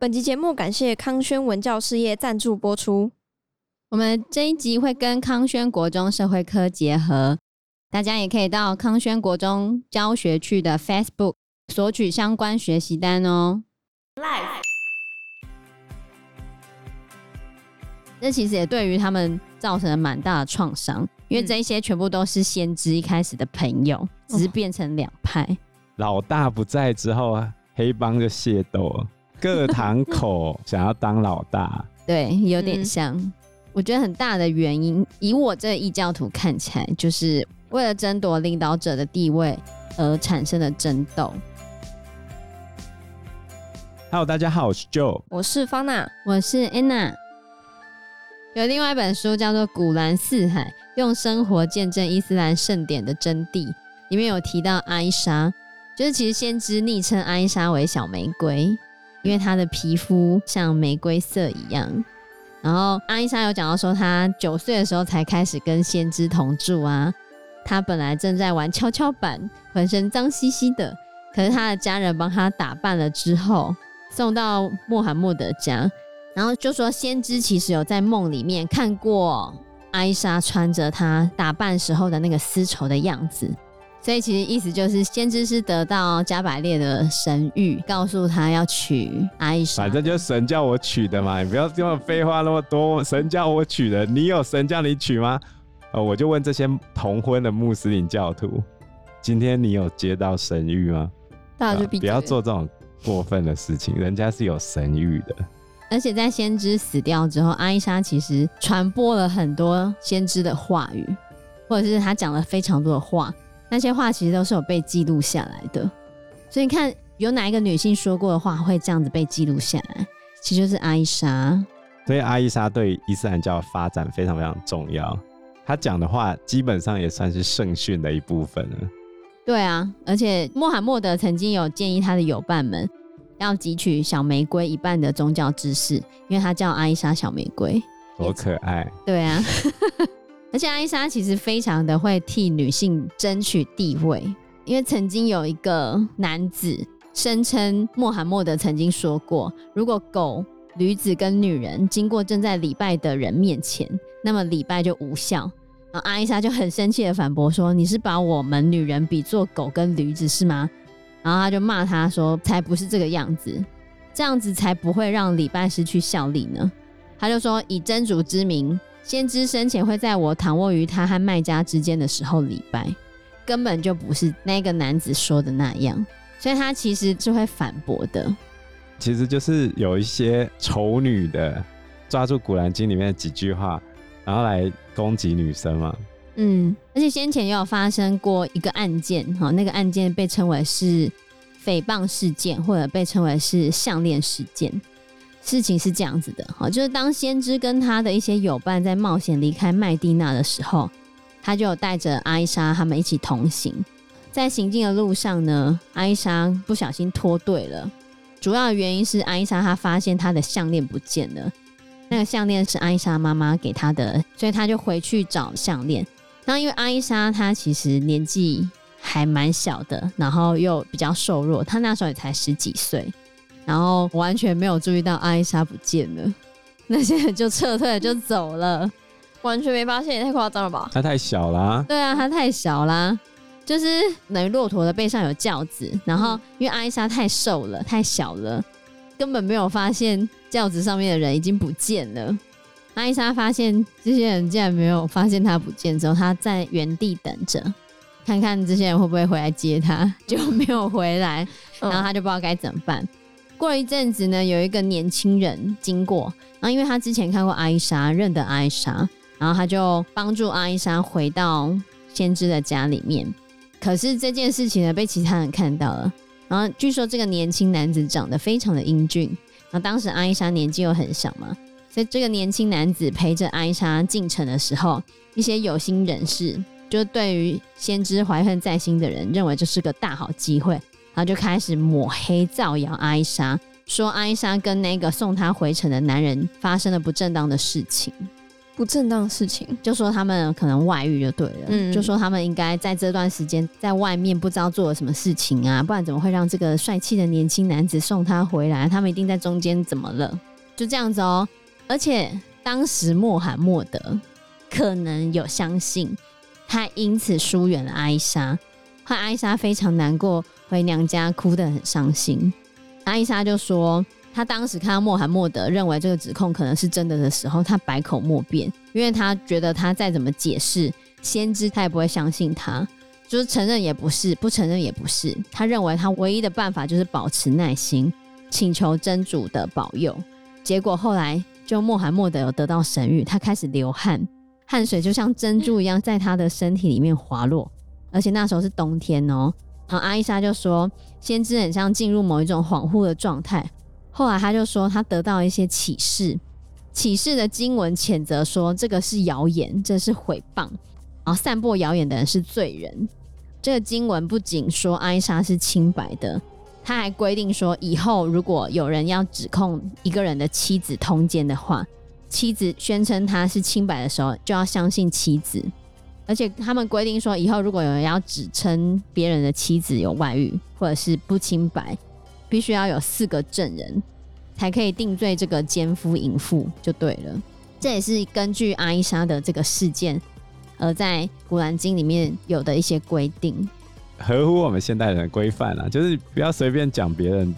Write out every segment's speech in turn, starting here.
本集节目感谢康轩文教事业赞助播出。我们这一集会跟康轩国中社会科结合，大家也可以到康轩国中教学区的 Facebook 索取相关学习单哦。Life，这其实也对于他们造成了蛮大的创伤，因为这些全部都是先知一开始的朋友，嗯、只是变成两派。老大不在之后啊，黑帮就械斗了。各堂口想要当老大，对，有点像。嗯、我觉得很大的原因，以我这个异教徒看起来，就是为了争夺领导者的地位而产生的争斗。Hello，大家好，我是 Joe，我是方娜，我是 Anna。有另外一本书叫做《古兰四海：用生活见证伊斯兰圣典的真谛》，里面有提到艾莎，就是其实先知昵称艾莎为小玫瑰。因为她的皮肤像玫瑰色一样，然后阿伊莎有讲到说，她九岁的时候才开始跟先知同住啊。她本来正在玩跷跷板，浑身脏兮兮的，可是她的家人帮她打扮了之后，送到穆罕默德家，然后就说先知其实有在梦里面看过阿伊莎穿着她打扮时候的那个丝绸的样子。所以其实意思就是，先知是得到加百列的神谕，告诉他要娶阿伊莎。反正就是神叫我娶的嘛，你不要这么废话那么多。神叫我娶的，你有神叫你娶吗？呃，我就问这些同婚的穆斯林教徒，今天你有接到神谕吗？大家就不要做这种过分的事情，人家是有神谕的。而且在先知死掉之后，阿伊莎其实传播了很多先知的话语，或者是他讲了非常多的话。那些话其实都是有被记录下来的，所以你看，有哪一个女性说过的话会这样子被记录下来？其实就是阿伊莎。所以阿伊莎对伊斯兰教的发展非常非常重要，她讲的话基本上也算是圣训的一部分了。对啊，而且穆罕默德曾经有建议他的友伴们要汲取小玫瑰一半的宗教知识，因为他叫阿伊莎小玫瑰，多可爱。对啊。而且阿伊莎其实非常的会替女性争取地位，因为曾经有一个男子声称穆罕默德曾经说过，如果狗、驴子跟女人经过正在礼拜的人面前，那么礼拜就无效。然后阿伊莎就很生气的反驳说：“你是把我们女人比作狗跟驴子是吗？”然后他就骂他说：“才不是这个样子，这样子才不会让礼拜失去效力呢。”他就说：“以真主之名。”先知生前会在我躺卧于他和卖家之间的时候礼拜，根本就不是那个男子说的那样，所以他其实是会反驳的。其实就是有一些丑女的抓住《古兰经》里面的几句话，然后来攻击女生嘛。嗯，而且先前也有发生过一个案件，哈，那个案件被称为是诽谤事件，或者被称为是项链事件。事情是这样子的，哈，就是当先知跟他的一些友伴在冒险离开麦地那的时候，他就带着阿伊莎他们一起同行。在行进的路上呢，阿伊莎不小心脱队了。主要原因是阿伊莎她发现她的项链不见了，那个项链是阿伊莎妈妈给她的，所以她就回去找项链。那因为阿伊莎她其实年纪还蛮小的，然后又比较瘦弱，她那时候也才十几岁。然后完全没有注意到阿伊莎不见了，那些人就撤退了，就走了，完全没发现，也太夸张了吧？他太小啦。对啊，他太小啦，就是等于骆驼的背上有轿子，然后因为阿伊莎太瘦了，太小了，根本没有发现轿子上面的人已经不见了。阿伊莎发现这些人竟然没有发现他不见之后，他在原地等着，看看这些人会不会回来接他，就没有回来，然后他就不知道该怎么办。过了一阵子呢，有一个年轻人经过，然后因为他之前看过阿伊莎，认得阿伊莎，然后他就帮助阿伊莎回到先知的家里面。可是这件事情呢，被其他人看到了。然后据说这个年轻男子长得非常的英俊，然后当时阿伊莎年纪又很小嘛，所以这个年轻男子陪着阿伊莎进城的时候，一些有心人士就对于先知怀恨在心的人，认为这是个大好机会。然后就开始抹黑造谣阿伊莎，说阿伊莎跟那个送她回城的男人发生了不正当的事情。不正当的事情，就说他们可能外遇就对了，嗯，就说他们应该在这段时间在外面不知道做了什么事情啊，不然怎么会让这个帅气的年轻男子送她回来？他们一定在中间怎么了？就这样子哦。而且当时穆罕默德可能有相信，他因此疏远了阿伊莎，害阿伊莎非常难过，回娘家哭得很伤心。阿伊莎就说。他当时看到穆罕默德认为这个指控可能是真的的时候，他百口莫辩，因为他觉得他再怎么解释，先知他也不会相信他，就是承认也不是，不承认也不是。他认为他唯一的办法就是保持耐心，请求真主的保佑。结果后来，就穆罕默德有得到神谕，他开始流汗，汗水就像珍珠一样在他的身体里面滑落，而且那时候是冬天哦。然后阿伊莎就说，先知很像进入某一种恍惚的状态。后来他就说，他得到一些启示，启示的经文谴责说，这个是谣言，这是诽谤，然后散播谣言的人是罪人。这个经文不仅说艾莎是清白的，他还规定说，以后如果有人要指控一个人的妻子通奸的话，妻子宣称他是清白的时候，就要相信妻子。而且他们规定说，以后如果有人要指称别人的妻子有外遇或者是不清白，必须要有四个证人，才可以定罪这个奸夫淫妇，就对了。这也是根据阿伊莎的这个事件，而在古兰经里面有的一些规定，合乎我们现代人的规范啊，就是不要随便讲别人，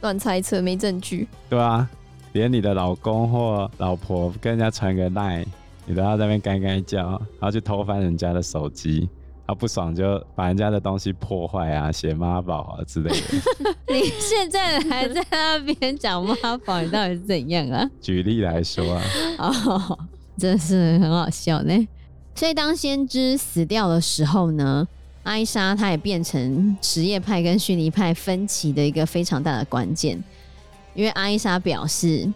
乱猜测没证据。对啊，连你的老公或老婆跟人家传个赖，你都要在那边干干叫，然后去偷翻人家的手机。他不爽就把人家的东西破坏啊，写妈宝啊之类的。你现在还在那边讲妈宝，你到底是怎样啊？举例来说啊，哦，真是很好笑呢。所以当先知死掉的时候呢，艾莎她也变成什叶派跟逊尼派分歧的一个非常大的关键，因为艾莎表示，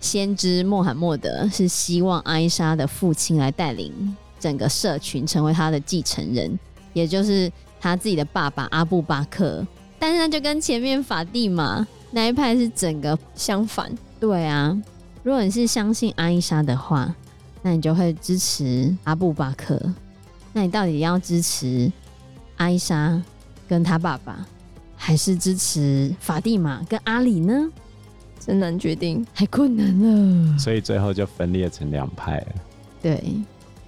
先知穆罕默德是希望艾莎的父亲来带领。整个社群成为他的继承人，也就是他自己的爸爸阿布巴克。但是他就跟前面法蒂玛那一派是整个相反。对啊，如果你是相信阿伊莎的话，那你就会支持阿布巴克。那你到底要支持阿伊莎跟他爸爸，还是支持法蒂玛跟阿里呢？真难决定，太困难了。所以最后就分裂成两派了。对。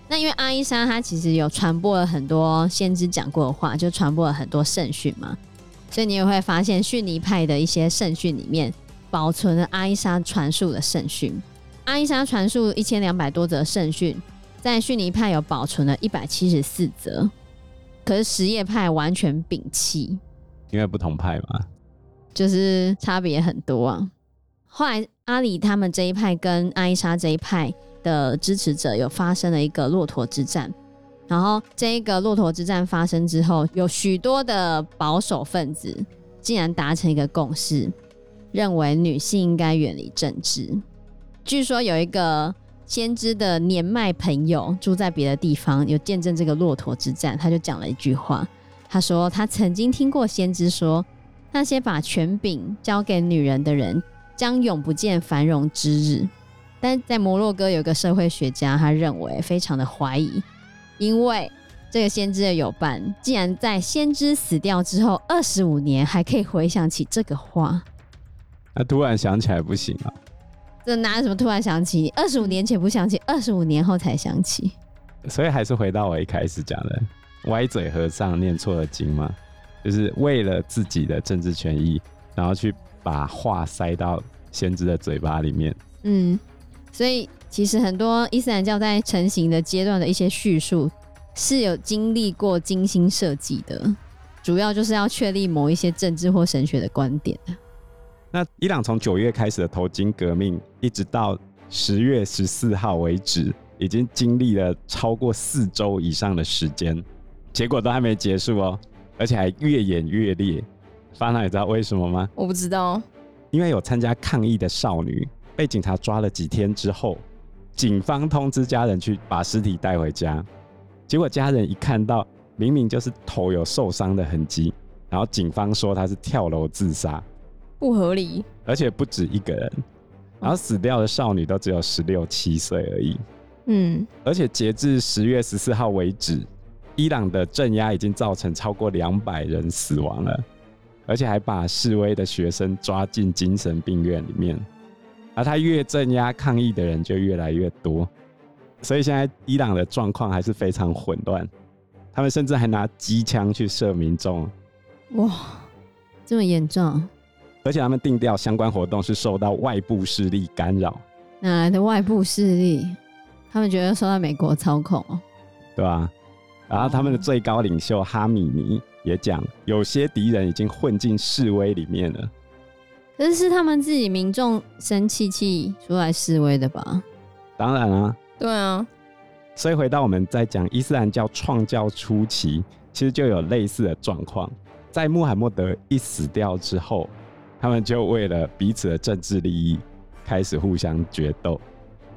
那因为阿伊莎她其实有传播了很多先知讲过的话，就传播了很多圣训嘛，所以你也会发现逊尼派的一些圣训里面保存了阿伊莎传述的圣训。阿伊莎传述一千两百多则圣训，在逊尼派有保存了一百七十四则，可是什叶派完全摒弃，因为不同派嘛，就是差别很多啊。后来阿里他们这一派跟阿伊莎这一派。的支持者有发生了一个骆驼之战，然后这一个骆驼之战发生之后，有许多的保守分子竟然达成一个共识，认为女性应该远离政治。据说有一个先知的年迈朋友住在别的地方，有见证这个骆驼之战，他就讲了一句话，他说他曾经听过先知说，那些把权柄交给女人的人，将永不见繁荣之日。但在摩洛哥有个社会学家，他认为非常的怀疑，因为这个先知的友伴竟然在先知死掉之后二十五年还可以回想起这个话。那突然想起来不行啊？这哪有什么突然想起？二十五年前不想起，二十五年后才想起。所以还是回到我一开始讲的，歪嘴和尚念错了经嘛，就是为了自己的政治权益，然后去把话塞到先知的嘴巴里面。嗯。所以，其实很多伊斯兰教在成型的阶段的一些叙述是有经历过精心设计的，主要就是要确立某一些政治或神学的观点。那伊朗从九月开始的头巾革命，一直到十月十四号为止，已经经历了超过四周以上的时间，结果都还没结束哦，而且还越演越烈。方娜，你知道为什么吗？我不知道，因为有参加抗议的少女。被警察抓了几天之后，警方通知家人去把尸体带回家，结果家人一看到，明明就是头有受伤的痕迹，然后警方说他是跳楼自杀，不合理，而且不止一个人，然后死掉的少女都只有十六七岁而已，嗯，而且截至十月十四号为止，伊朗的镇压已经造成超过两百人死亡了，而且还把示威的学生抓进精神病院里面。而他越镇压抗议的人就越来越多，所以现在伊朗的状况还是非常混乱。他们甚至还拿机枪去射民众。哇，这么严重！而且他们定调相关活动是受到外部势力干扰。哪来的外部势力？他们觉得受到美国操控哦，对吧？然后他们的最高领袖哈米尼也讲，有些敌人已经混进示威里面了。可是是他们自己民众生气气出来示威的吧？当然啊，对啊。所以回到我们在讲伊斯兰教创教初期，其实就有类似的状况。在穆罕默德一死掉之后，他们就为了彼此的政治利益开始互相决斗。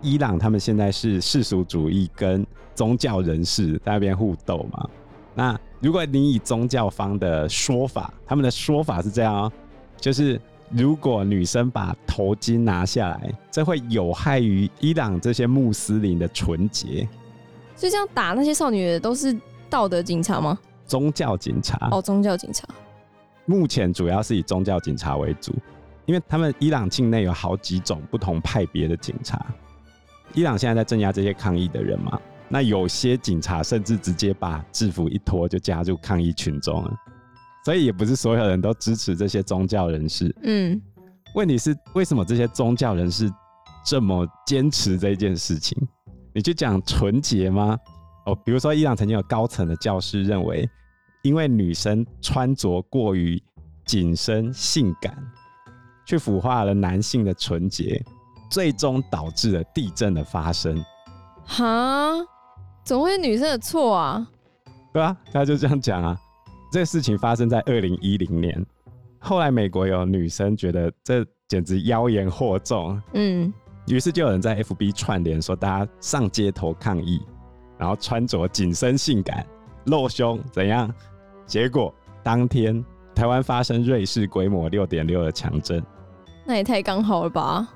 伊朗他们现在是世俗主义跟宗教人士在那边互斗嘛？那如果你以宗教方的说法，他们的说法是这样哦，就是。如果女生把头巾拿下来，这会有害于伊朗这些穆斯林的纯洁。所以这样打那些少女的都是道德警察吗？宗教警察。哦，宗教警察。目前主要是以宗教警察为主，因为他们伊朗境内有好几种不同派别的警察。伊朗现在在镇压这些抗议的人嘛，那有些警察甚至直接把制服一脱就加入抗议群众了。所以也不是所有人都支持这些宗教人士。嗯，问题是为什么这些宗教人士这么坚持这件事情？你去讲纯洁吗？哦，比如说伊朗曾经有高层的教师认为，因为女生穿着过于紧身性感，去腐化了男性的纯洁，最终导致了地震的发生。哈？怎么会是女生的错啊？对啊，他就这样讲啊。这个事情发生在二零一零年，后来美国有女生觉得这简直妖言惑众，嗯，于是就有人在 FB 串联说大家上街头抗议，然后穿着紧身性感露胸怎样？结果当天台湾发生瑞士规模六点六的强震，那也太刚好了吧？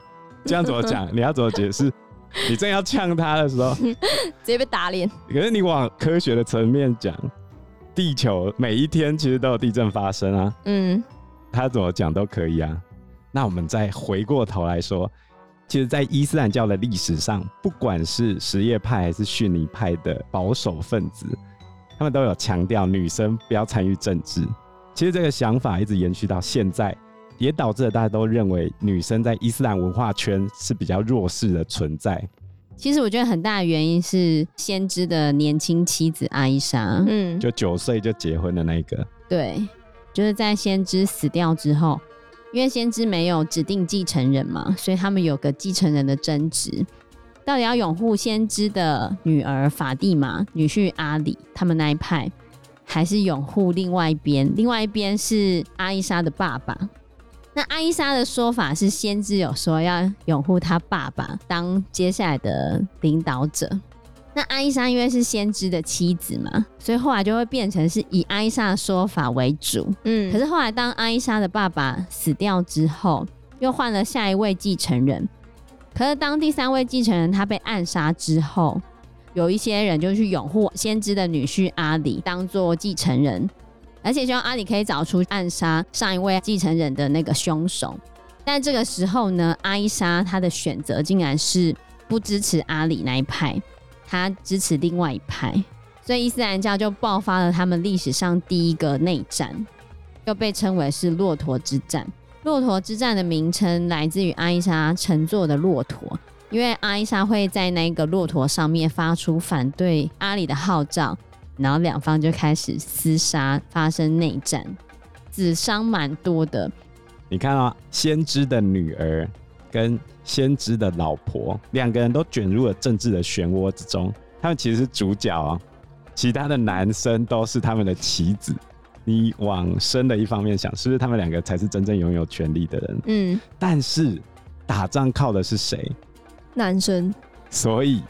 这样怎么讲？你要怎么解释？你正要呛他的时候，直接被打脸。可是你往科学的层面讲。地球每一天其实都有地震发生啊，嗯，他怎么讲都可以啊。那我们再回过头来说，其实，在伊斯兰教的历史上，不管是什叶派还是逊尼派的保守分子，他们都有强调女生不要参与政治。其实这个想法一直延续到现在，也导致了大家都认为女生在伊斯兰文化圈是比较弱势的存在。其实我觉得很大的原因是先知的年轻妻子阿伊莎，嗯，就九岁就结婚的那个，对，就是在先知死掉之后，因为先知没有指定继承人嘛，所以他们有个继承人的争执，到底要拥护先知的女儿法蒂玛、女婿阿里他们那一派，还是拥护另外一边？另外一边是阿伊莎的爸爸。那阿伊莎的说法是，先知有说要拥护他爸爸当接下来的领导者。那阿伊莎因为是先知的妻子嘛，所以后来就会变成是以阿伊莎的说法为主。嗯，可是后来当阿伊莎的爸爸死掉之后，又换了下一位继承人。可是当第三位继承人他被暗杀之后，有一些人就去拥护先知的女婿阿里当做继承人。而且希望阿里可以找出暗杀上一位继承人的那个凶手，但这个时候呢，阿伊莎她的选择竟然是不支持阿里那一派，她支持另外一派，所以伊斯兰教就爆发了他们历史上第一个内战，又被称为是骆驼之战。骆驼之战的名称来自于阿伊莎乘坐的骆驼，因为阿伊莎会在那个骆驼上面发出反对阿里的号召。然后两方就开始厮杀，发生内战，死伤蛮多的。你看啊，先知的女儿跟先知的老婆两个人都卷入了政治的漩涡之中，他们其实是主角啊，其他的男生都是他们的棋子。你往深的一方面想，是不是他们两个才是真正拥有权力的人？嗯，但是打仗靠的是谁？男生。所以。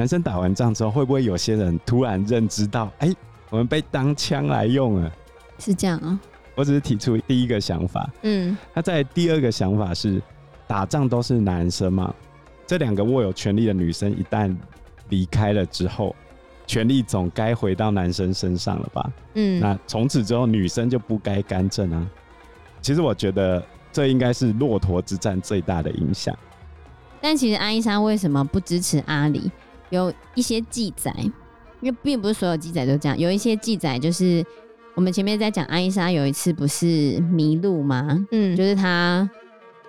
男生打完仗之后，会不会有些人突然认知到，哎、欸，我们被当枪来用了？是这样啊？我只是提出第一个想法。嗯，那在第二个想法是，打仗都是男生嘛？这两个握有权力的女生一旦离开了之后，权力总该回到男生身上了吧？嗯，那从此之后，女生就不该干政啊。其实我觉得这应该是骆驼之战最大的影响。但其实阿伊莎为什么不支持阿里？有一些记载，因为并不是所有记载都这样。有一些记载就是我们前面在讲阿伊莎有一次不是迷路吗？嗯，就是她。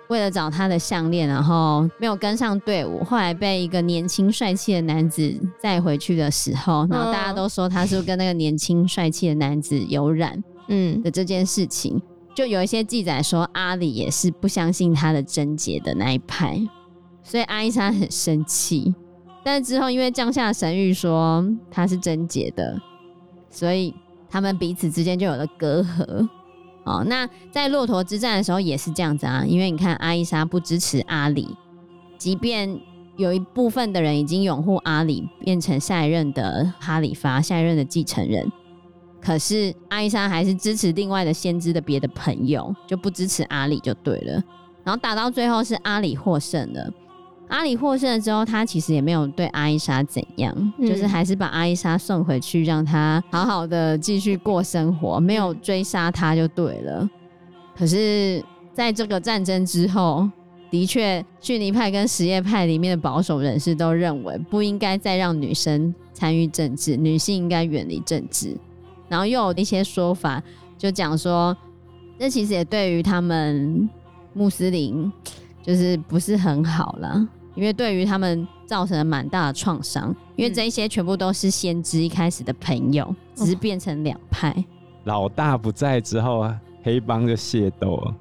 为了找她的项链，然后没有跟上队伍，后来被一个年轻帅气的男子载回去的时候，然后大家都说他是不是跟那个年轻帅气的男子有染，嗯的这件事情，就有一些记载说阿里也是不相信他的贞洁的那一派，所以阿伊莎很生气，但是之后因为降下神谕说他是贞洁的，所以他们彼此之间就有了隔阂。哦，那在骆驼之战的时候也是这样子啊，因为你看阿伊莎不支持阿里，即便有一部分的人已经拥护阿里，变成下一任的哈里发，下一任的继承人，可是阿伊莎还是支持另外的先知的别的朋友，就不支持阿里就对了。然后打到最后是阿里获胜了。阿里获胜了之后，他其实也没有对阿伊莎怎样，嗯、就是还是把阿伊莎送回去，让她好好的继续过生活，没有追杀她就对了。可是，在这个战争之后，的确，逊尼派跟什叶派里面的保守人士都认为，不应该再让女生参与政治，女性应该远离政治。然后又有一些说法，就讲说，这其实也对于他们穆斯林，就是不是很好了。因为对于他们造成了蛮大的创伤，因为这一些全部都是先知一开始的朋友，只是变成两派。老大不在之后，黑帮就械斗了。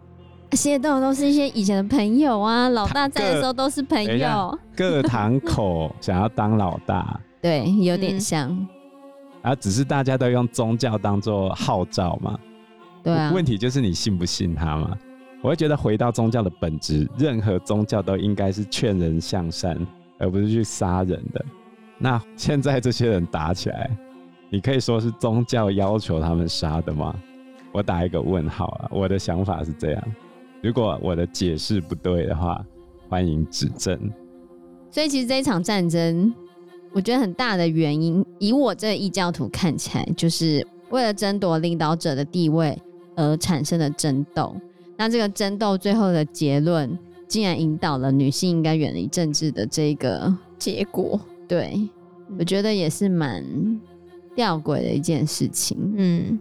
械斗都是一些以前的朋友啊，老大在的时候都是朋友。各堂口 想要当老大，对，有点像。啊，只是大家都用宗教当做号召嘛。对啊。问题就是你信不信他嘛？我会觉得回到宗教的本质，任何宗教都应该是劝人向善，而不是去杀人的。那现在这些人打起来，你可以说是宗教要求他们杀的吗？我打一个问号啊！我的想法是这样，如果我的解释不对的话，欢迎指正。所以其实这一场战争，我觉得很大的原因，以我这异教徒看起来，就是为了争夺领导者的地位而产生的争斗。那这个争斗最后的结论，竟然引导了女性应该远离政治的这个结果。对，我觉得也是蛮吊诡的一件事情。嗯，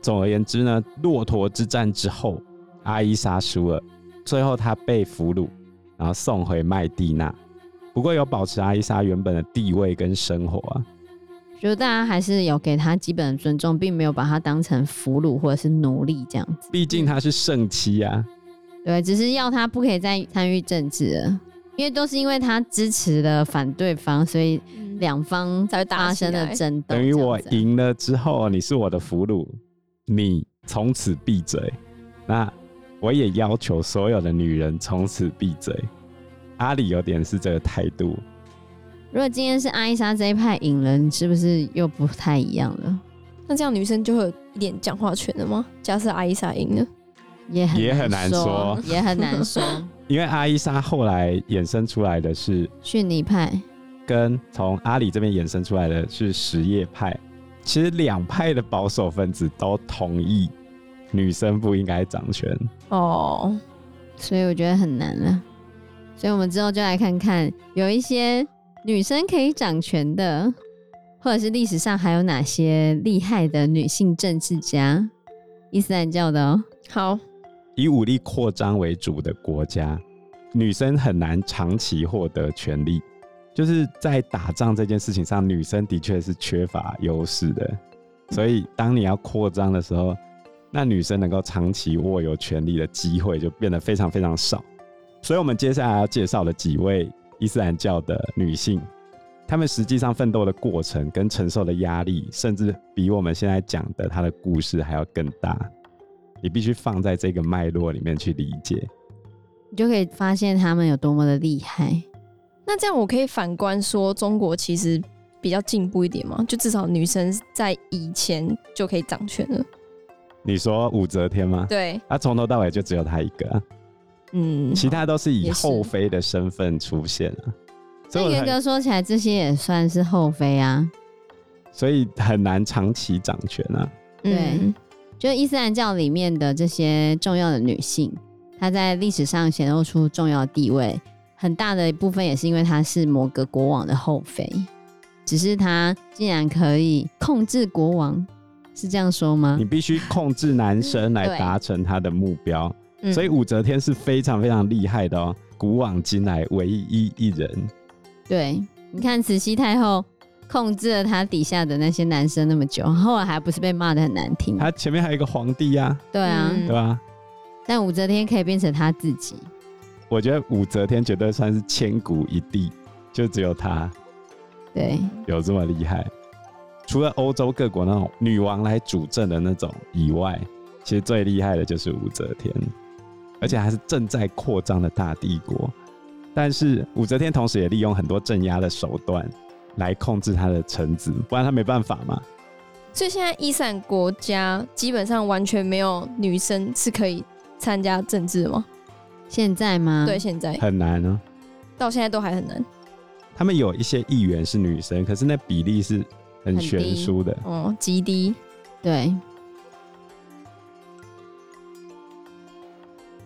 总而言之呢，骆驼之战之后，阿伊莎输了，最后她被俘虏，然后送回麦地那。不过有保持阿伊莎原本的地位跟生活啊。觉得大家还是有给他基本的尊重，并没有把他当成俘虏或者是奴隶这样子。毕竟他是圣妻啊。对，只是要他不可以再参与政治了，因为都是因为他支持了反对方，所以两方才会发生了争斗。等于我赢了之后，你是我的俘虏，你从此闭嘴。那我也要求所有的女人从此闭嘴。阿里有点是这个态度。如果今天是阿伊莎这一派赢了，你是不是又不太一样了？那这样女生就会有一点讲话权了吗？假设阿伊莎赢了，也很也很难说，也很难说。因为阿伊莎后来衍生出来的是逊尼派，跟从阿里这边衍生出来的是什叶派。其实两派的保守分子都同意女生不应该掌权哦，所以我觉得很难了。所以我们之后就来看看有一些。女生可以掌权的，或者是历史上还有哪些厉害的女性政治家？伊斯兰教的哦。好，以武力扩张为主的国家，女生很难长期获得权利。就是在打仗这件事情上，女生的确是缺乏优势的。所以，当你要扩张的时候，那女生能够长期握有权力的机会就变得非常非常少。所以我们接下来要介绍的几位。伊斯兰教的女性，她们实际上奋斗的过程跟承受的压力，甚至比我们现在讲的她的故事还要更大。你必须放在这个脉络里面去理解，你就可以发现她们有多么的厉害。那这样我可以反观说，中国其实比较进步一点吗？就至少女生在以前就可以掌权了。你说武则天吗？对，她从头到尾就只有她一个。嗯，其他都是以后妃的身份出现了。所以严格说起来，这些也算是后妃啊。所以很难长期掌权啊。对嗯就伊斯兰教里面的这些重要的女性，她在历史上显露出重要地位，很大的一部分也是因为她是某个国王的后妃。只是她竟然可以控制国王，是这样说吗你？必须控制男生来达成他的目标，嗯所以武则天是非常非常厉害的哦，古往今来唯一一人。对，你看慈禧太后控制了她底下的那些男生那么久，后来还不是被骂的很难听？她前面还有一个皇帝呀、啊，对啊，嗯对吧？但武则天可以变成她自己。我觉得武则天绝对算是千古一帝，就只有她对，有这么厉害。除了欧洲各国那种女王来主政的那种以外，其实最厉害的就是武则天，而且还是正在扩张的大帝国。但是武则天同时也利用很多镇压的手段来控制她的臣子，不然她没办法嘛。所以现在伊斯兰国家基本上完全没有女生是可以参加政治的吗？现在吗？对，现在很难哦、到现在都还很难。他们有一些议员是女生，可是那比例是很悬殊的。哦，极低。对，